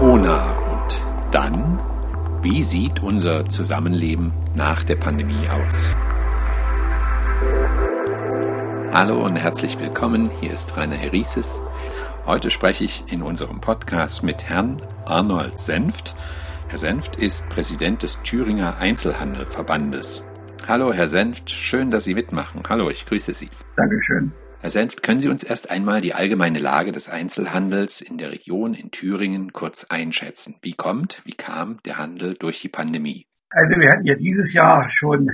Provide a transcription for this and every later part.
Corona und dann, wie sieht unser Zusammenleben nach der Pandemie aus? Hallo und herzlich willkommen, hier ist Rainer Herises. Heute spreche ich in unserem Podcast mit Herrn Arnold Senft. Herr Senft ist Präsident des Thüringer Einzelhandelverbandes. Hallo, Herr Senft, schön, dass Sie mitmachen. Hallo, ich grüße Sie. Dankeschön. Herr Senft, können Sie uns erst einmal die allgemeine Lage des Einzelhandels in der Region in Thüringen kurz einschätzen? Wie kommt, wie kam der Handel durch die Pandemie? Also wir hatten ja dieses Jahr schon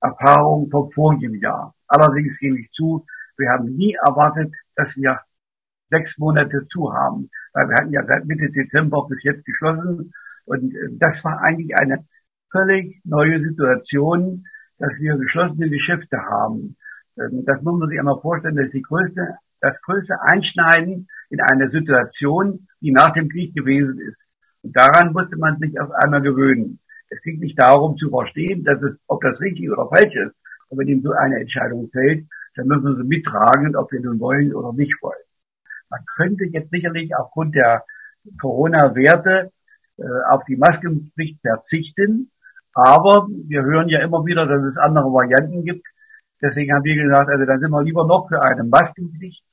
Erfahrung vom vorigen Jahr. Allerdings gebe ich zu, wir haben nie erwartet, dass wir sechs Monate zu haben, weil wir hatten ja seit Mitte Dezember bis jetzt geschlossen und äh, das war eigentlich eine völlig neue Situation, dass wir geschlossene Geschäfte haben. Ähm, das muss man sich einmal vorstellen, das ist die größte, das größte Einschneiden in einer Situation, die nach dem Krieg gewesen ist. Und daran musste man sich auf einmal gewöhnen. Es ging nicht darum zu verstehen, dass es, ob das richtig oder falsch ist. Und wenn ihm so eine Entscheidung fällt, dann müssen wir sie mittragen, ob wir nun wollen oder nicht wollen. Man könnte jetzt sicherlich aufgrund der Corona-Werte äh, auf die Maskenpflicht verzichten. Aber wir hören ja immer wieder, dass es andere Varianten gibt. Deswegen haben wir gesagt, also dann sind wir lieber noch für eine Maskenpflicht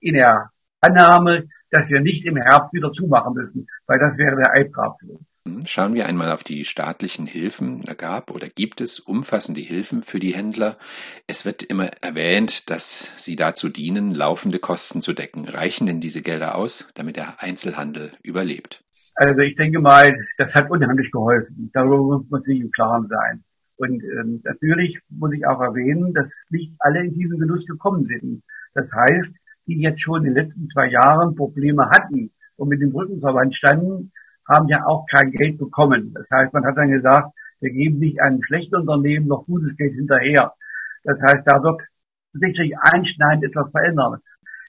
in der Annahme, dass wir nicht im Herbst wieder zumachen müssen, weil das wäre der Albtraum für uns. Hm, schauen wir einmal auf die staatlichen Hilfen. Da gab oder gibt es umfassende Hilfen für die Händler. Es wird immer erwähnt, dass sie dazu dienen, laufende Kosten zu decken. Reichen denn diese Gelder aus, damit der Einzelhandel überlebt? Also ich denke mal, das hat unheimlich geholfen. Darüber muss man sich im Klaren sein. Und ähm, natürlich muss ich auch erwähnen, dass nicht alle in diesen Genuss gekommen sind. Das heißt, die jetzt schon in den letzten zwei Jahren Probleme hatten und mit dem Brückenverband standen, haben ja auch kein Geld bekommen. Das heißt, man hat dann gesagt, wir geben nicht einem schlechten Unternehmen noch gutes Geld hinterher. Das heißt, da wird sicherlich einschneidend etwas verändern.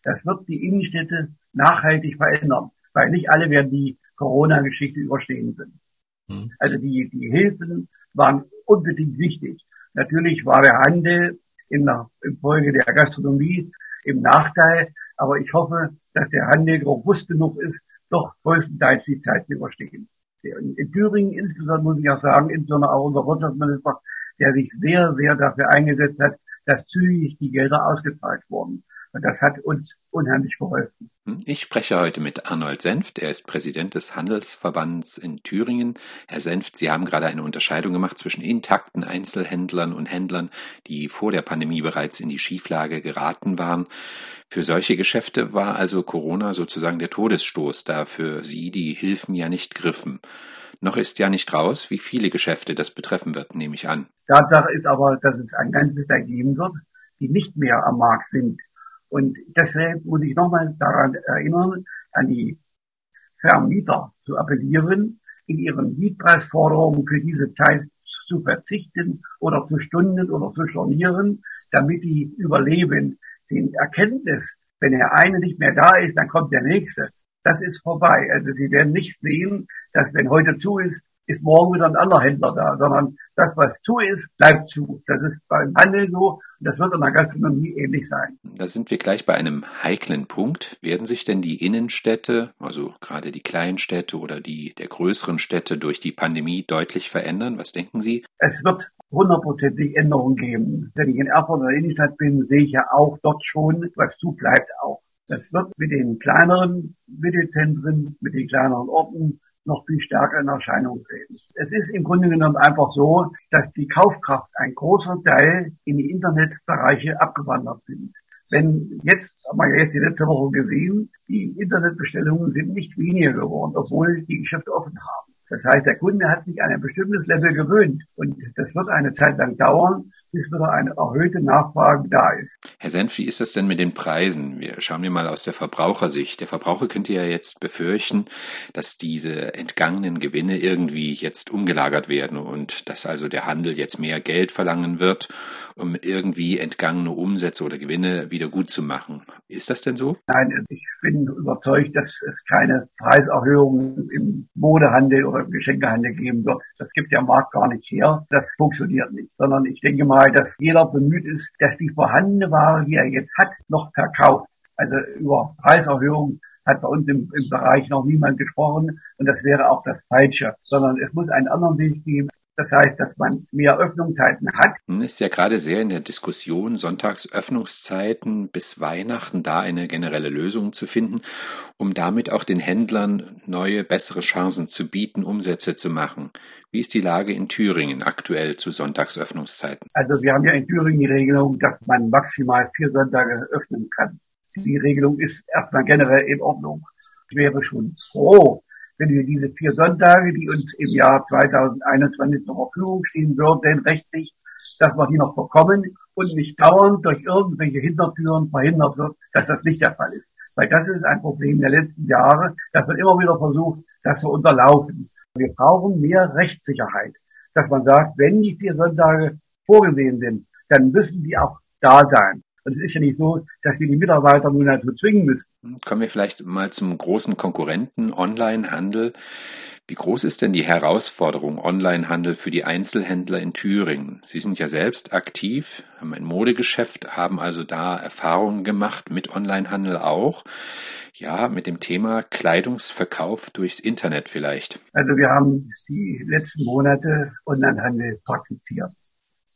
Das wird die Innenstädte nachhaltig verändern, weil nicht alle werden die Corona-Geschichte überstehen sind. Mhm. Also die, die Hilfen waren unbedingt wichtig. Natürlich war der Handel in in Folge der Gastronomie im Nachteil, aber ich hoffe, dass der Handel robust genug ist, doch größtenteils die Zeit zu überstehen. In, in Thüringen insbesondere muss ich auch sagen, insbesondere auch unser Wirtschaftsminister, der sich sehr, sehr dafür eingesetzt hat, dass zügig die Gelder ausgezahlt wurden. Und das hat uns unheimlich geholfen. Hm, ich spreche heute mit Arnold Senft. Er ist Präsident des Handelsverbands in Thüringen. Herr Senft, Sie haben gerade eine Unterscheidung gemacht zwischen intakten Einzelhändlern und Händlern, die vor der Pandemie bereits in die Schieflage geraten waren. Für solche Geschäfte war also Corona sozusagen der Todesstoß, da für Sie die Hilfen ja nicht griffen. Noch ist ja nicht raus, wie viele Geschäfte das betreffen wird, nehme ich an. Tatsache ist aber, dass es ein ganzes ergeben wird, die nicht mehr am Markt sind. Und deshalb muss ich nochmal daran erinnern, an die Vermieter zu appellieren, in ihren Mietpreisforderungen für diese Zeit zu verzichten oder zu stunden oder zu stornieren, damit die überleben. Die Erkenntnis, wenn der eine nicht mehr da ist, dann kommt der nächste. Das ist vorbei. Also Sie werden nicht sehen, dass wenn heute zu ist, ist morgen wieder ein anderer Händler da, sondern das, was zu ist, bleibt zu. Das ist beim Handel so das wird in der Gastronomie ähnlich sein. Da sind wir gleich bei einem heiklen Punkt. Werden sich denn die Innenstädte, also gerade die kleinen Städte oder die der größeren Städte durch die Pandemie deutlich verändern? Was denken Sie? Es wird hundertprozentig Änderungen geben. Wenn ich in Erfurt in der Innenstadt bin, sehe ich ja auch dort schon, was zu bleibt auch. Das wird mit den kleineren Mittelzentren, mit den kleineren Orten noch viel stärker in Erscheinung treten. Es ist im Grunde genommen einfach so, dass die Kaufkraft ein großer Teil in die Internetbereiche abgewandert sind. Wenn jetzt, haben wir ja jetzt die letzte Woche gesehen, die Internetbestellungen sind nicht weniger geworden, obwohl die Geschäfte offen haben. Das heißt, der Kunde hat sich an ein bestimmtes Level gewöhnt und das wird eine Zeit lang dauern, bis wieder eine erhöhte Nachfrage da ist. Herr Senf, wie ist das denn mit den Preisen? Wir schauen wir mal aus der Verbrauchersicht. Der Verbraucher könnte ja jetzt befürchten, dass diese entgangenen Gewinne irgendwie jetzt umgelagert werden und dass also der Handel jetzt mehr Geld verlangen wird, um irgendwie entgangene Umsätze oder Gewinne wieder gut zu machen. Ist das denn so? Nein, ich bin überzeugt, dass es keine Preiserhöhungen im Modehandel oder im Geschenkehandel geben wird. Das gibt der Markt gar nicht her. Das funktioniert nicht. Sondern ich denke mal, dass jeder bemüht ist, dass die vorhandene Ware, die er jetzt hat, noch verkauft. Also über Preiserhöhungen hat bei uns im, im Bereich noch niemand gesprochen und das wäre auch das Falsche, sondern es muss einen anderen Weg geben. Das heißt, dass man mehr Öffnungszeiten hat. Ist ja gerade sehr in der Diskussion, Sonntagsöffnungszeiten bis Weihnachten da eine generelle Lösung zu finden, um damit auch den Händlern neue, bessere Chancen zu bieten, Umsätze zu machen. Wie ist die Lage in Thüringen aktuell zu Sonntagsöffnungszeiten? Also wir haben ja in Thüringen die Regelung, dass man maximal vier Sonntage öffnen kann. Die Regelung ist erstmal generell in Ordnung. Ich wäre schon froh, wenn wir diese vier Sonntage, die uns im Jahr 2021 zur Verfügung stehen würden, rechtlich, dass wir die noch bekommen und nicht dauernd durch irgendwelche Hintertüren verhindert wird, dass das nicht der Fall ist. Weil das ist ein Problem der letzten Jahre, dass man immer wieder versucht, das zu unterlaufen. Wir brauchen mehr Rechtssicherheit, dass man sagt, wenn die vier Sonntage vorgesehen sind, dann müssen die auch da sein. Und es ist ja nicht so, dass wir die Mitarbeiter nun dazu zwingen müssen. Kommen wir vielleicht mal zum großen Konkurrenten Onlinehandel. Wie groß ist denn die Herausforderung Onlinehandel für die Einzelhändler in Thüringen? Sie sind ja selbst aktiv, haben ein Modegeschäft, haben also da Erfahrungen gemacht mit Onlinehandel auch. Ja, mit dem Thema Kleidungsverkauf durchs Internet vielleicht. Also wir haben die letzten Monate Onlinehandel praktiziert.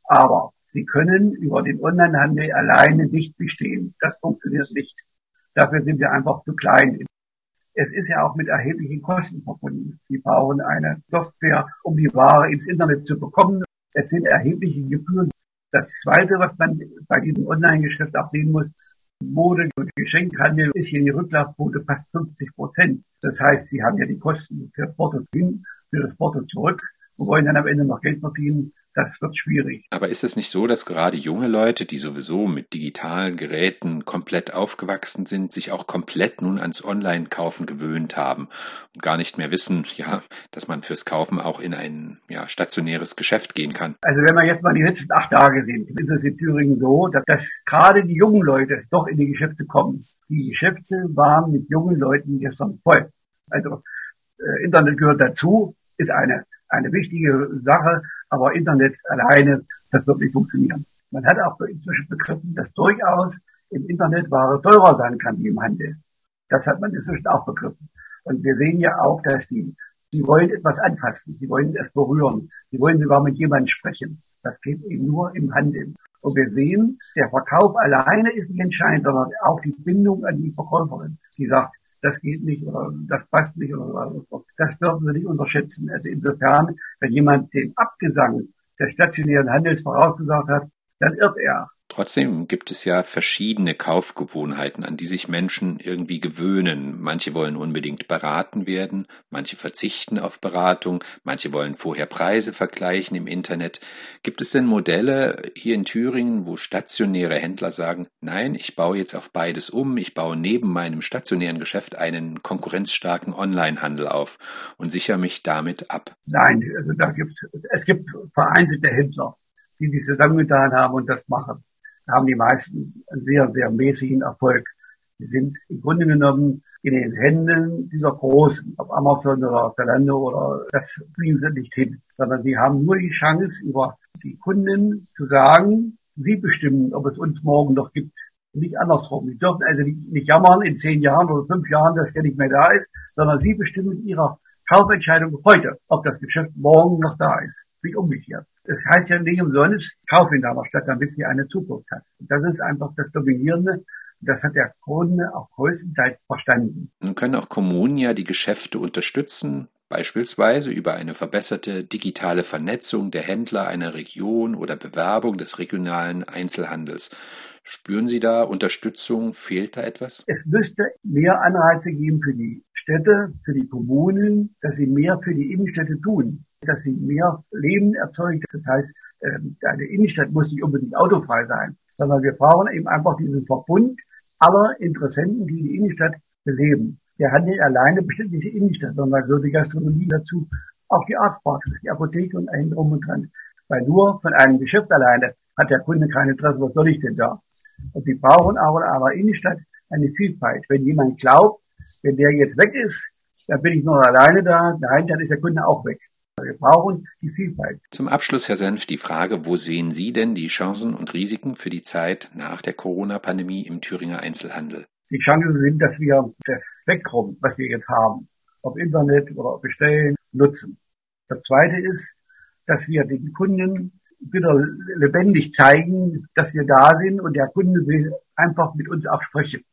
Aber Sie können über den Onlinehandel alleine nicht bestehen. Das funktioniert nicht. Dafür sind wir einfach zu klein. Es ist ja auch mit erheblichen Kosten verbunden. Sie brauchen eine Software, um die Ware ins Internet zu bekommen. Es sind erhebliche Gebühren. Das Zweite, was man bei diesem Online-Geschäft auch sehen muss, Mode- und Geschenkhandel ist hier die Rücklaufquote fast 50 Prozent. Das heißt, Sie haben ja die Kosten für Porto hin, für das Porto zurück und wollen dann am Ende noch Geld verdienen das wird schwierig. Aber ist es nicht so, dass gerade junge Leute, die sowieso mit digitalen Geräten komplett aufgewachsen sind, sich auch komplett nun ans Online-Kaufen gewöhnt haben und gar nicht mehr wissen, ja, dass man fürs Kaufen auch in ein ja, stationäres Geschäft gehen kann? Also wenn wir jetzt mal die letzten acht Tage sehen, ist es in Thüringen so, dass, dass gerade die jungen Leute doch in die Geschäfte kommen. Die Geschäfte waren mit jungen Leuten gestern voll. Also äh, Internet gehört dazu, ist eine eine wichtige Sache, aber Internet alleine, das wird nicht funktionieren. Man hat auch inzwischen begriffen, dass durchaus im Internet Ware teurer sein kann wie im Handel. Das hat man inzwischen auch begriffen. Und wir sehen ja auch, dass die, die wollen etwas anfassen, sie wollen es berühren, sie wollen sogar mit jemandem sprechen. Das geht eben nur im Handel. Und wir sehen, der Verkauf alleine ist nicht entscheidend, sondern auch die Bindung an die Verkäuferin. Die sagt, das geht nicht oder das passt nicht oder so. Das dürfen wir nicht unterschätzen. Also insofern, wenn jemand den Abgesang des stationären Handels vorausgesagt hat, dann irrt er. Trotzdem gibt es ja verschiedene Kaufgewohnheiten, an die sich Menschen irgendwie gewöhnen. Manche wollen unbedingt beraten werden, manche verzichten auf Beratung, manche wollen vorher Preise vergleichen im Internet. Gibt es denn Modelle hier in Thüringen, wo stationäre Händler sagen, nein, ich baue jetzt auf beides um, ich baue neben meinem stationären Geschäft einen konkurrenzstarken Onlinehandel auf und sichere mich damit ab? Nein, also da gibt es gibt vereinzelte Händler, die sich zusammengetan haben und das machen haben die meisten einen sehr, sehr mäßigen Erfolg. Die sind im Grunde genommen in den Händen dieser Großen, ob Amazon oder Zalando oder das kriegen sie nicht hin, sondern sie haben nur die Chance, über die Kunden zu sagen, sie bestimmen, ob es uns morgen noch gibt. Nicht andersrum. Sie dürfen also nicht, nicht jammern in zehn Jahren oder fünf Jahren, dass der nicht mehr da ist, sondern sie bestimmen mit ihrer Kaufentscheidung heute, ob das Geschäft morgen noch da ist. Wie umgekehrt. Es heißt ja nicht umsonst, kauf in deiner Stadt, damit sie eine Zukunft hat. Und das ist einfach das Dominierende. Das hat der Kunde auch größtenteils verstanden. Nun können auch Kommunen ja die Geschäfte unterstützen, beispielsweise über eine verbesserte digitale Vernetzung der Händler einer Region oder Bewerbung des regionalen Einzelhandels. Spüren Sie da Unterstützung? Fehlt da etwas? Es müsste mehr Anreize geben für die Städte, für die Kommunen, dass sie mehr für die Innenstädte tun dass sie mehr Leben erzeugt. Das heißt, ähm, eine Innenstadt muss nicht unbedingt autofrei sein, sondern wir brauchen eben einfach diesen Verbund aller Interessenten, die die Innenstadt beleben. Der Handel alleine bestimmt diese Innenstadt, sondern gehört die Gastronomie dazu, auch die Arztpraxis, die Apotheke und ein drum und dran. Weil nur von einem Geschäft alleine hat der Kunde kein Interesse, was soll ich denn da? Und sie brauchen aber in einer Innenstadt eine Vielfalt. Wenn jemand glaubt, wenn der jetzt weg ist, dann bin ich nur alleine da, nein, dann ist der Kunde auch weg. Wir brauchen die Vielfalt. Zum Abschluss, Herr Senf, die Frage, wo sehen Sie denn die Chancen und Risiken für die Zeit nach der Corona-Pandemie im Thüringer Einzelhandel? Die Chancen sind, dass wir das Spektrum, was wir jetzt haben, ob Internet oder bestellen, nutzen. Das zweite ist, dass wir den Kunden wieder lebendig zeigen, dass wir da sind und der Kunde will einfach mit uns auch sprechen.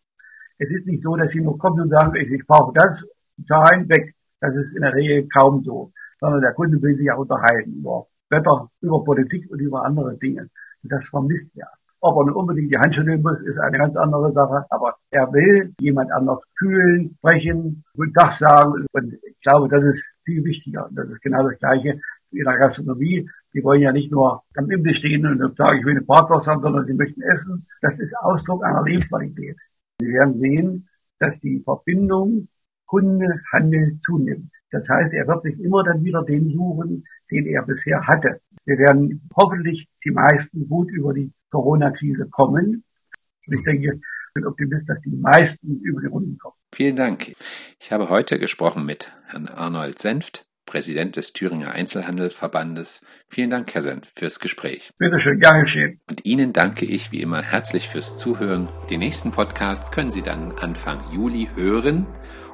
Es ist nicht so, dass sie nur kommen und sagen, ich brauche das, zahlen, weg. Das ist in der Regel kaum so. Sondern der Kunde will sich ja unterhalten über Wetter, über Politik und über andere Dinge. Und das vermisst er. Ob er nun unbedingt die Handschuhe nehmen muss, ist eine ganz andere Sache. Aber er will jemand anders kühlen, sprechen, guten Tag sagen. Und ich glaube, das ist viel wichtiger. Und das ist genau das Gleiche in der Gastronomie. Die wollen ja nicht nur am Imbiss stehen und sagen, ich will eine Bratwurst haben, sondern sie möchten essen. Das ist Ausdruck einer Lebensqualität. Sie werden sehen, dass die Verbindung Kunde-Handel zunimmt. Das heißt, er wird sich immer dann wieder den suchen, den er bisher hatte. Wir werden hoffentlich die meisten gut über die Corona-Krise kommen. Ich denke, ich bin Optimist, dass die meisten über die Runden kommen. Vielen Dank. Ich habe heute gesprochen mit Herrn Arnold Senft, Präsident des Thüringer Einzelhandelsverbandes. Vielen Dank, Herr Senf, fürs Gespräch. Bitte schön, gern geschehen. Und Ihnen danke ich wie immer herzlich fürs Zuhören. Den nächsten Podcast können Sie dann Anfang Juli hören.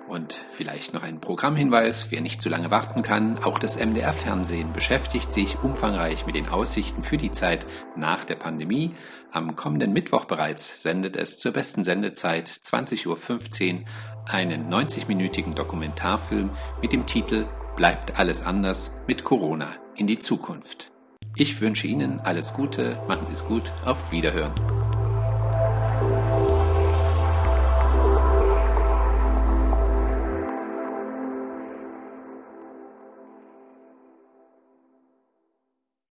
Und vielleicht noch ein Programmhinweis, wer nicht zu lange warten kann, auch das MDR Fernsehen beschäftigt sich umfangreich mit den Aussichten für die Zeit nach der Pandemie. Am kommenden Mittwoch bereits sendet es zur besten Sendezeit 20.15 Uhr einen 90-minütigen Dokumentarfilm mit dem Titel bleibt alles anders mit Corona in die Zukunft. Ich wünsche Ihnen alles Gute, machen Sie es gut, auf Wiederhören.